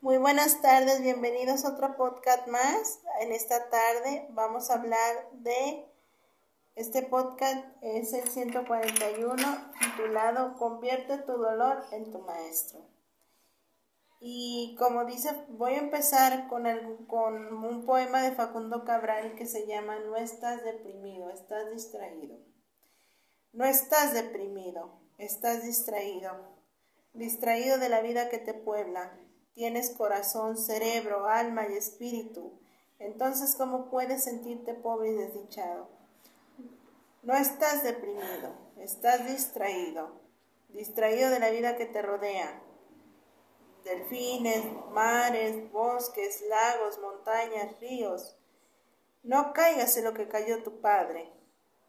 Muy buenas tardes, bienvenidos a otro podcast más. En esta tarde vamos a hablar de este podcast, es el 141, titulado Convierte tu dolor en tu maestro. Y como dice, voy a empezar con, el, con un poema de Facundo Cabral que se llama No estás deprimido, estás distraído. No estás deprimido, estás distraído, distraído de la vida que te puebla tienes corazón, cerebro, alma y espíritu, entonces ¿cómo puedes sentirte pobre y desdichado? No estás deprimido, estás distraído, distraído de la vida que te rodea. Delfines, mares, bosques, lagos, montañas, ríos. No caigas en lo que cayó tu padre,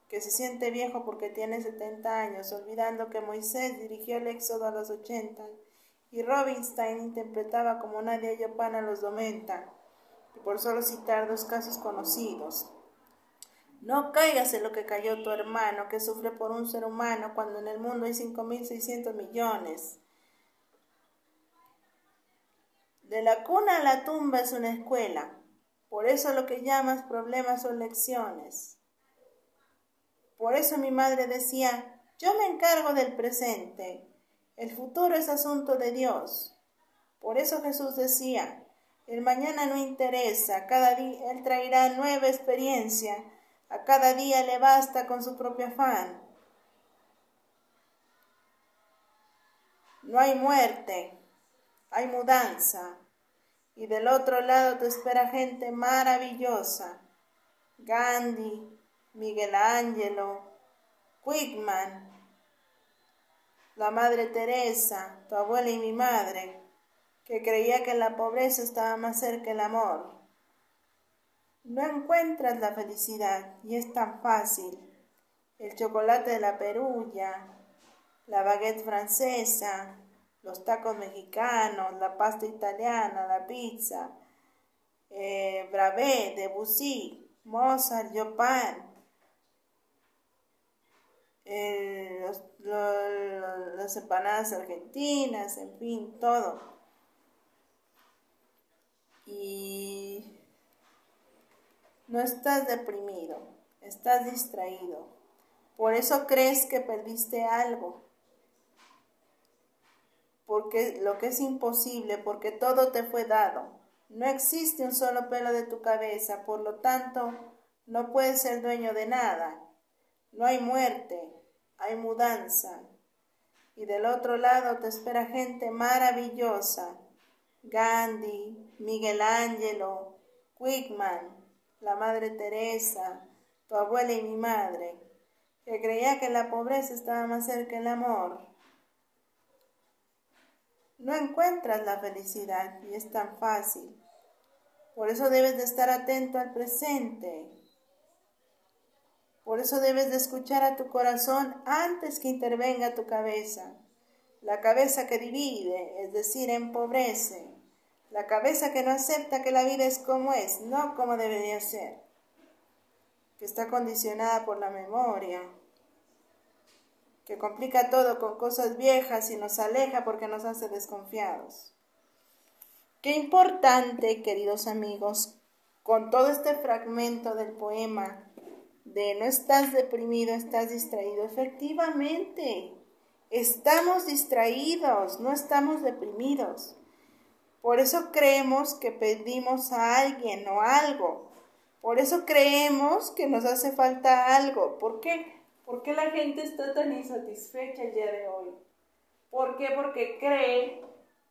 que se siente viejo porque tiene 70 años, olvidando que Moisés dirigió el éxodo a los 80 y Robinstein interpretaba como nadie a Yopana los Domenta, por solo citar dos casos conocidos. No caigas en lo que cayó tu hermano, que sufre por un ser humano cuando en el mundo hay 5.600 millones. De la cuna a la tumba es una escuela, por eso lo que llamas problemas son lecciones. Por eso mi madre decía, yo me encargo del presente, el futuro es asunto de Dios. Por eso Jesús decía, el mañana no interesa, cada día Él traerá nueva experiencia, a cada día le basta con su propio afán. No hay muerte, hay mudanza, y del otro lado te espera gente maravillosa. Gandhi, Miguel Ángelo, Quickman, la Madre Teresa, tu abuela y mi madre, que creía que la pobreza estaba más cerca el amor. No encuentras la felicidad y es tan fácil. El chocolate de la perulla, la baguette francesa, los tacos mexicanos, la pasta italiana, la pizza, eh, Bravé, Debussy, Mozart, Chopin, eh, las empanadas argentinas, en fin, todo. Y no estás deprimido, estás distraído. Por eso crees que perdiste algo. Porque lo que es imposible, porque todo te fue dado. No existe un solo pelo de tu cabeza, por lo tanto, no puedes ser dueño de nada. No hay muerte, hay mudanza. Y del otro lado te espera gente maravillosa. Gandhi, Miguel Ángelo, Quickman, la Madre Teresa, tu abuela y mi madre, que creía que la pobreza estaba más cerca del amor. No encuentras la felicidad y es tan fácil. Por eso debes de estar atento al presente por eso debes de escuchar a tu corazón antes que intervenga tu cabeza. La cabeza que divide, es decir, empobrece. La cabeza que no acepta que la vida es como es, no como debería ser. Que está condicionada por la memoria. Que complica todo con cosas viejas y nos aleja porque nos hace desconfiados. Qué importante, queridos amigos, con todo este fragmento del poema de no estás deprimido, estás distraído. Efectivamente, estamos distraídos, no estamos deprimidos. Por eso creemos que pedimos a alguien o algo. Por eso creemos que nos hace falta algo. ¿Por qué? ¿Por qué la gente está tan insatisfecha el día de hoy? ¿Por qué? Porque cree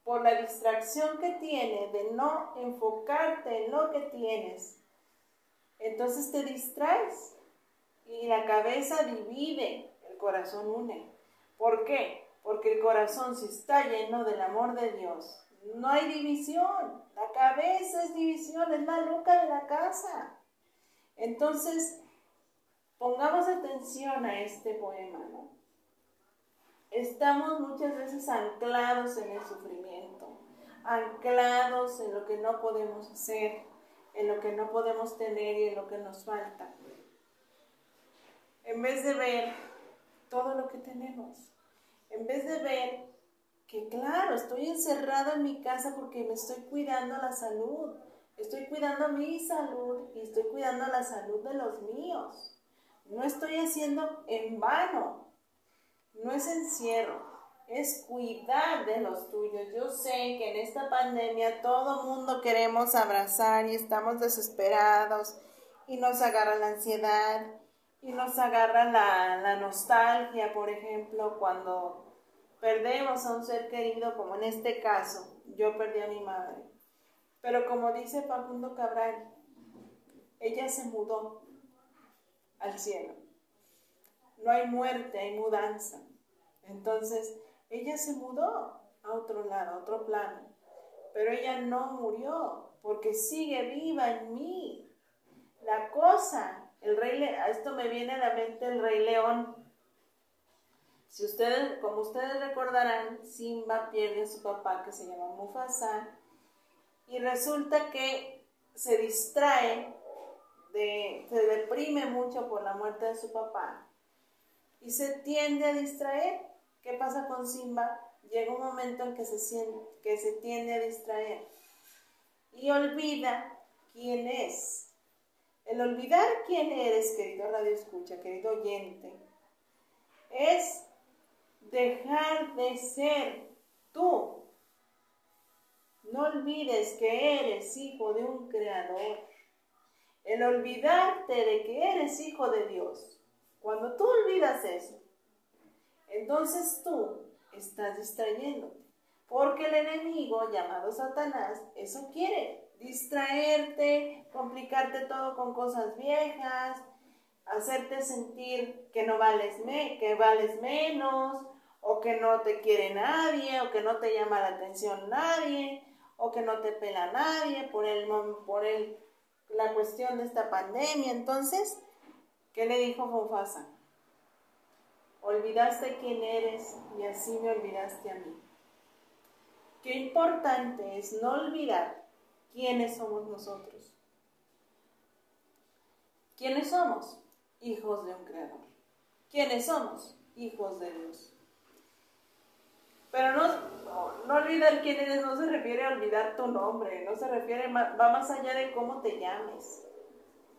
por la distracción que tiene de no enfocarte en lo que tienes. Entonces te distraes y la cabeza divide, el corazón une. ¿Por qué? Porque el corazón, si está lleno del amor de Dios, no hay división. La cabeza es división, es la loca de la casa. Entonces, pongamos atención a este poema, ¿no? Estamos muchas veces anclados en el sufrimiento, anclados en lo que no podemos hacer, en lo que no podemos tener y en lo que nos falta en vez de ver todo lo que tenemos, en vez de ver que claro, estoy encerrado en mi casa porque me estoy cuidando la salud, estoy cuidando mi salud y estoy cuidando la salud de los míos. No estoy haciendo en vano, no es encierro, es cuidar de los tuyos. Yo sé que en esta pandemia todo mundo queremos abrazar y estamos desesperados y nos agarra la ansiedad y nos agarra la, nostalgia, por ejemplo, cuando perdemos a un ser querido, como en este caso, yo perdí a mi madre. Pero como dice Facundo Cabral, ella se mudó al cielo. No hay muerte, hay mudanza. Entonces, ella se mudó a otro lado, a otro plano. Pero ella no murió, porque sigue viva en mí. La cosa, el rey, esto me viene a la mente el rey león. Si ustedes, como ustedes recordarán, Simba pierde a su papá que se llama Mufasa y resulta que se distrae, de, se deprime mucho por la muerte de su papá y se tiende a distraer. ¿Qué pasa con Simba? Llega un momento en que se, que se tiende a distraer y olvida quién es. El olvidar quién eres, querido radio escucha, querido oyente, es dejar de ser tú. No olvides que eres hijo de un creador. El olvidarte de que eres hijo de Dios. Cuando tú olvidas eso, entonces tú estás distrayéndote. Porque el enemigo llamado Satanás eso quiere. Distraerte, complicarte todo con cosas viejas, hacerte sentir que no vales, que vales menos, o que no te quiere nadie, o que no te llama la atención nadie, o que no te pela nadie por, el, por el, la cuestión de esta pandemia. Entonces, ¿qué le dijo Mufasa? Olvidaste quién eres y así me olvidaste a mí. Qué importante es no olvidar quiénes somos nosotros. ¿Quiénes somos? Hijos de un creador. ¿Quiénes somos? Hijos de Dios. Pero no, no, olvidar quién eres, no se refiere a olvidar tu nombre, no se refiere, va más allá de cómo te llames.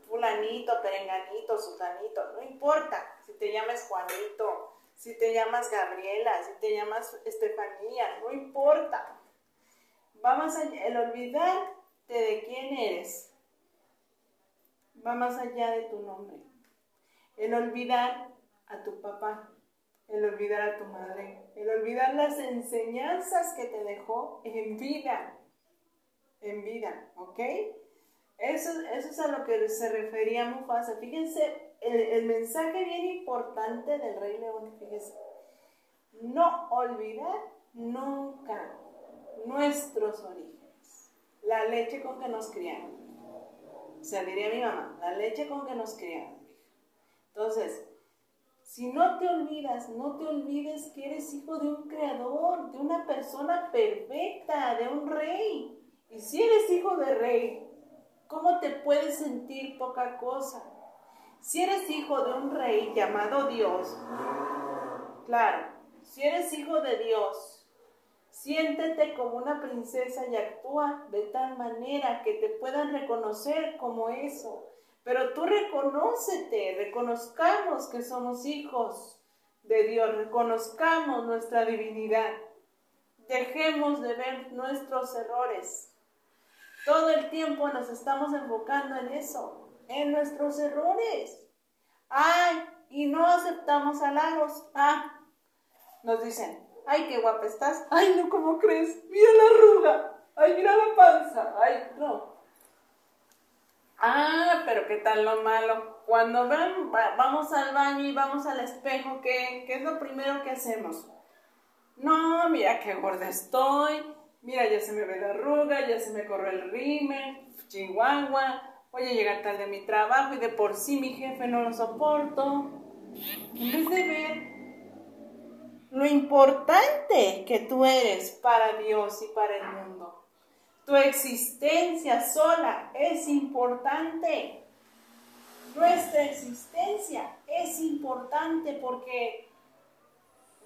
Fulanito, perenganito, sutanito, no importa si te llamas Juanito, si te llamas Gabriela, si te llamas Estefanía, no importa. Va más allá, el de quién eres va más allá de tu nombre. El olvidar a tu papá, el olvidar a tu madre, el olvidar las enseñanzas que te dejó en vida, en vida, ¿ok? Eso, eso es a lo que se refería Mufasa. Fíjense, el, mensaje bien importante del Rey León, fíjense, no olvidar nunca nuestros orígenes, la leche con que nos criaron. O sea, diría mi mamá, la leche con que nos criaron. Entonces, si no te olvidas, no te olvides que eres hijo de un creador, de una persona perfecta, de un rey. Y si eres hijo de rey, ¿cómo te puedes sentir poca cosa? Si eres hijo de un rey llamado Dios, claro, si eres hijo de Dios, siéntete como una princesa y actúa de tal manera que te puedan reconocer como eso. Pero tú reconócete, reconozcamos que somos hijos de Dios, reconozcamos nuestra divinidad. Dejemos de ver nuestros errores. Todo el tiempo nos estamos enfocando en eso, en nuestros errores. Ay, y no aceptamos halagos. Ah, nos dicen, ay, qué guapa estás. Ay, no, ¿cómo crees? Mira la arruga. Ay, mira la panza. Ay, no. Ah, pero ¿qué tal lo malo? Cuando ven, vamos al baño y vamos al espejo, ¿qué, ¿qué es lo primero que hacemos? No, mira qué gorda estoy, mira ya se me ve la arruga, ya se me corrió el rime, chihuahua, voy a llegar tarde a mi trabajo y de por sí mi jefe no lo soporto. En vez importante que tú eres para Dios y para el mundo. Tu existencia sola es importante. Nuestra existencia es importante porque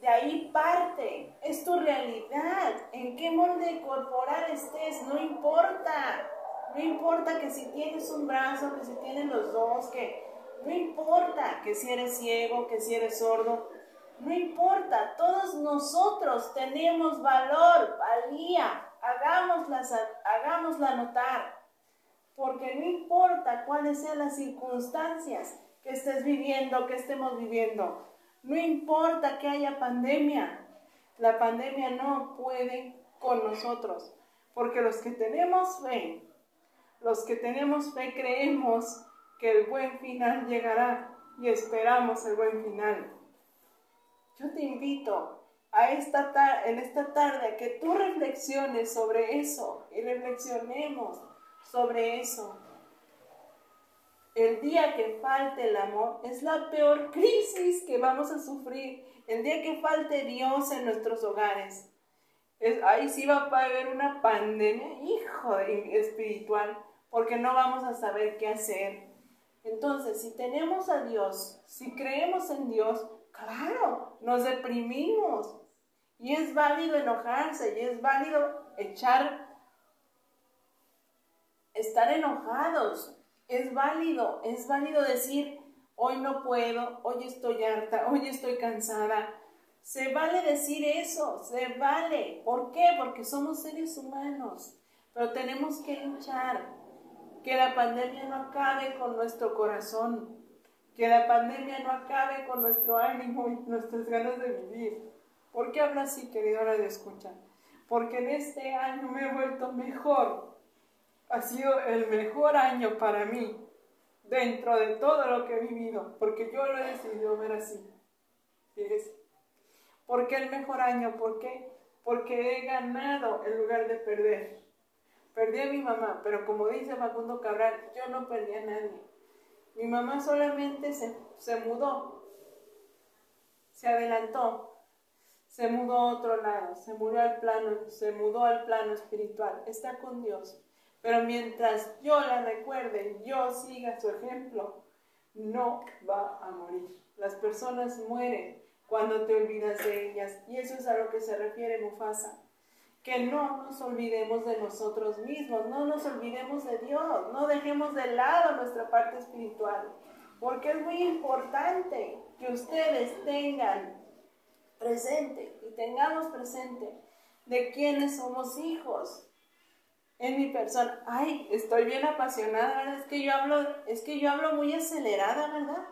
De ahí parte, es tu realidad. En qué molde corporal estés, no importa. No importa que si tienes un brazo, que si tienes los dos, que no importa que si eres ciego, que si eres sordo. No importa, todos nosotros tenemos valor, valía. Hagámosla, notar. Porque no importa cuáles sean las circunstancias que estés viviendo, que estemos viviendo. No importa que haya pandemia. La pandemia no puede con nosotros. Porque los que tenemos fe, los que tenemos fe creemos que el buen final llegará y esperamos el buen final. Yo te invito a esta en esta tarde a que tú reflexiones sobre eso y reflexionemos sobre eso. El día que falte el amor es la peor crisis que vamos a sufrir. El día que falte Dios en nuestros hogares. Es, ahí sí va a haber una pandemia, hijo, espiritual, porque no vamos a saber qué hacer. Entonces, si tenemos a Dios, si creemos en Dios, claro, nos deprimimos. Y es válido enojarse, y es válido echar, estar enojados. Es válido, es válido decir, hoy no puedo, hoy estoy harta, hoy estoy cansada. Se vale decir eso, se vale. ¿Por qué? Porque somos seres humanos, pero tenemos que luchar que la pandemia no acabe con nuestro corazón, que la pandemia no acabe con nuestro ánimo y nuestras ganas de vivir. ¿Por qué habla así, querido de escucha? Porque en este año me he vuelto mejor. Ha sido el mejor año para mí, dentro de todo lo que he vivido, porque yo lo he decidido ver así. Fíjese. ¿Por qué el mejor año? ¿Por qué? Porque he ganado en lugar de perder. Perdí a mi mamá, pero como dice Facundo Cabral, yo no perdí a nadie. Mi mamá solamente se, se mudó, se adelantó, se mudó a otro lado, se mudó al plano, se mudó al plano espiritual, está con Dios. Pero mientras yo la recuerde, yo siga su ejemplo, no va a morir. Las personas mueren cuando te olvidas de ellas. Y eso es a lo que se refiere Mufasa que no nos olvidemos de nosotros mismos, no nos olvidemos de Dios, no dejemos de lado nuestra parte espiritual, porque es muy importante que ustedes tengan presente y tengamos presente de quiénes somos hijos en mi persona. Ay, estoy bien apasionada, ¿verdad? Es que yo hablo, es que yo hablo muy acelerada, ¿verdad?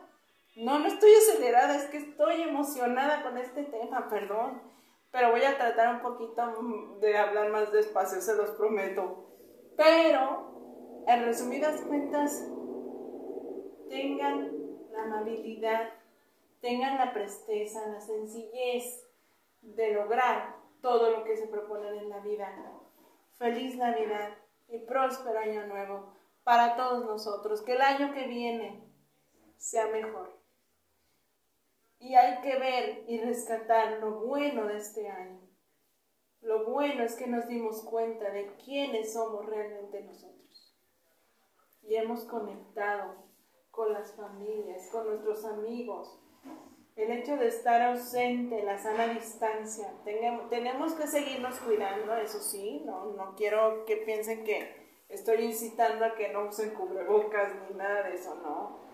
No, no estoy acelerada, es que estoy emocionada con este tema, perdón pero voy a tratar un poquito de hablar más despacio, se los prometo. Pero, en resumidas cuentas, tengan la amabilidad, tengan la presteza, la sencillez de lograr todo lo que se proponen en la vida. Feliz Navidad y próspero año nuevo para todos nosotros. Que el año que viene sea mejor. Y hay que ver y rescatar lo bueno de este año. Lo bueno es que nos dimos cuenta de quiénes somos realmente nosotros. Y hemos conectado con las familias, con nuestros amigos. El hecho de estar ausente, la sana distancia. Tenemos que seguirnos cuidando, eso sí. No, no quiero que piensen que estoy incitando a que no usen cubrebocas ni nada de eso, no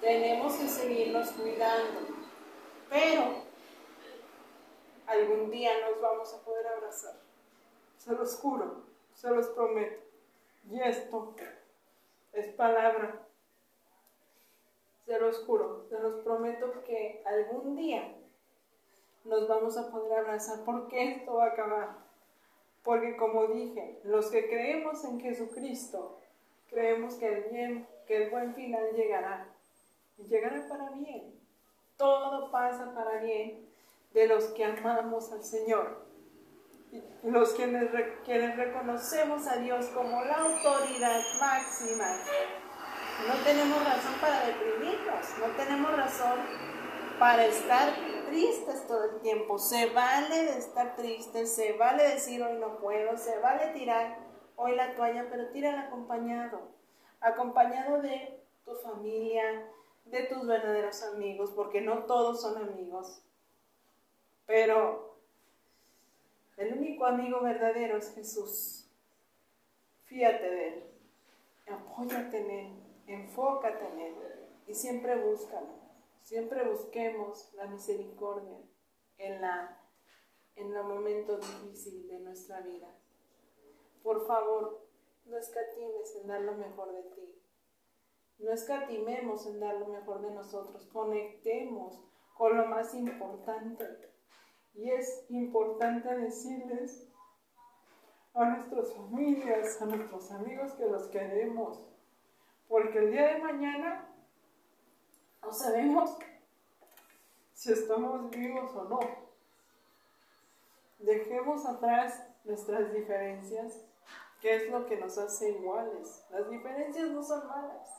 tenemos que seguirnos cuidando, pero algún día nos vamos a poder abrazar. Se los juro, se los prometo. Y esto es palabra. Se los juro, se los prometo que algún día nos vamos a poder abrazar porque esto va a acabar. Porque como dije, los que creemos en Jesucristo, creemos que el bien, que el buen final llegará y llegará para bien. Todo pasa para bien de los que amamos al Señor. Los quienes, quienes reconocemos a Dios como la autoridad máxima. No tenemos razón para deprimirnos, no tenemos razón para estar tristes todo el tiempo. Se vale estar tristes, se vale decir hoy no puedo, se vale tirar hoy la toalla, pero tírala acompañado, acompañado de tu familia, de tus verdaderos amigos, porque no todos son amigos. Pero el único amigo verdadero es Jesús. Fíate de Él, apóyate en Él, enfócate en Él y siempre búscalo. Siempre busquemos la misericordia en, la, en el momento difícil de nuestra vida. Por favor, no escatimes en dar lo mejor de ti. No escatimemos en dar lo mejor de nosotros. Conectemos con lo más importante. Y es importante decirles a nuestras familias, a nuestros amigos que los queremos. Porque el día de mañana no sabemos si estamos vivos o no. Dejemos atrás nuestras diferencias, que es lo que nos hace iguales. Las diferencias no son malas.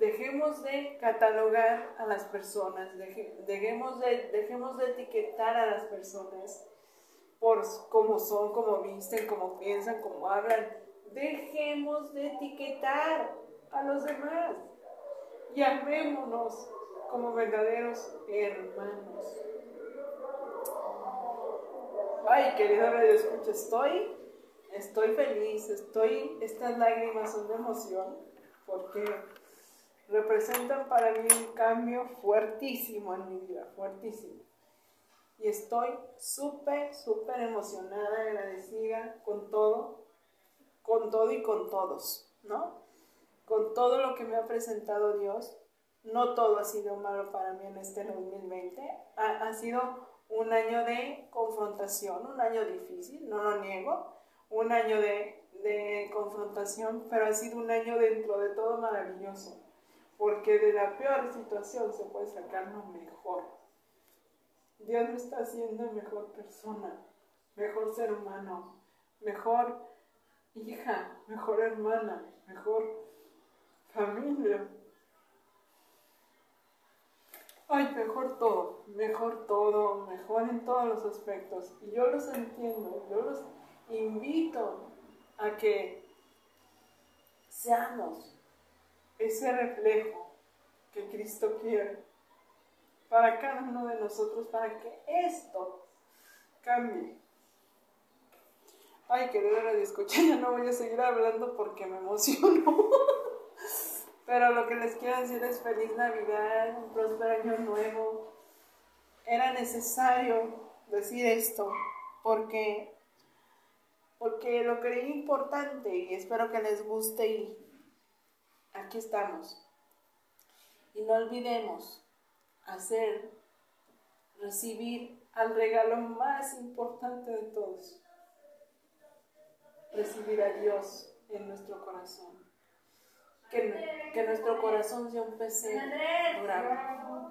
Dejemos de catalogar a las personas, dejemos, de, dejemos de etiquetar a las personas por cómo son, cómo visten, cómo piensan, cómo hablan. Dejemos de etiquetar a los demás y amémonos como verdaderos hermanos. Ay, querida Radio Escucha, estoy, estoy feliz, estoy, estas lágrimas son de emoción, porque representan para mí un cambio fuertísimo en mi vida, fuertísimo. Y estoy súper, súper emocionada, agradecida con todo, con todo y con todos, ¿no? con todo lo que me ha presentado Dios, no todo ha sido malo para mí en este 2020. Ha, sido un año de confrontación, un año difícil, no lo niego, un año de, de confrontación, pero ha sido un año dentro de todo maravilloso, porque de la peor situación se puede sacar lo mejor. Dios me está haciendo mejor persona, mejor ser humano, mejor hija, mejor hermana, mejor familia. Ay, mejor todo, mejor todo, mejor en todos los aspectos. Y yo los entiendo, yo los invito a que seamos ese reflejo que Cristo quiere para cada uno de nosotros, para que esto cambie. Ay, querida radio escucha, ya no voy a seguir hablando porque me emociono. Pero lo que les quiero decir es feliz Navidad, un próspero año nuevo. Era necesario decir esto porque, porque lo creí importante y espero que les guste y aquí estamos. Y no olvidemos hacer, recibir al regalo más importante de todos, recibir a Dios en nuestro corazón que, que nuestro corazón sea un pesebre dorado.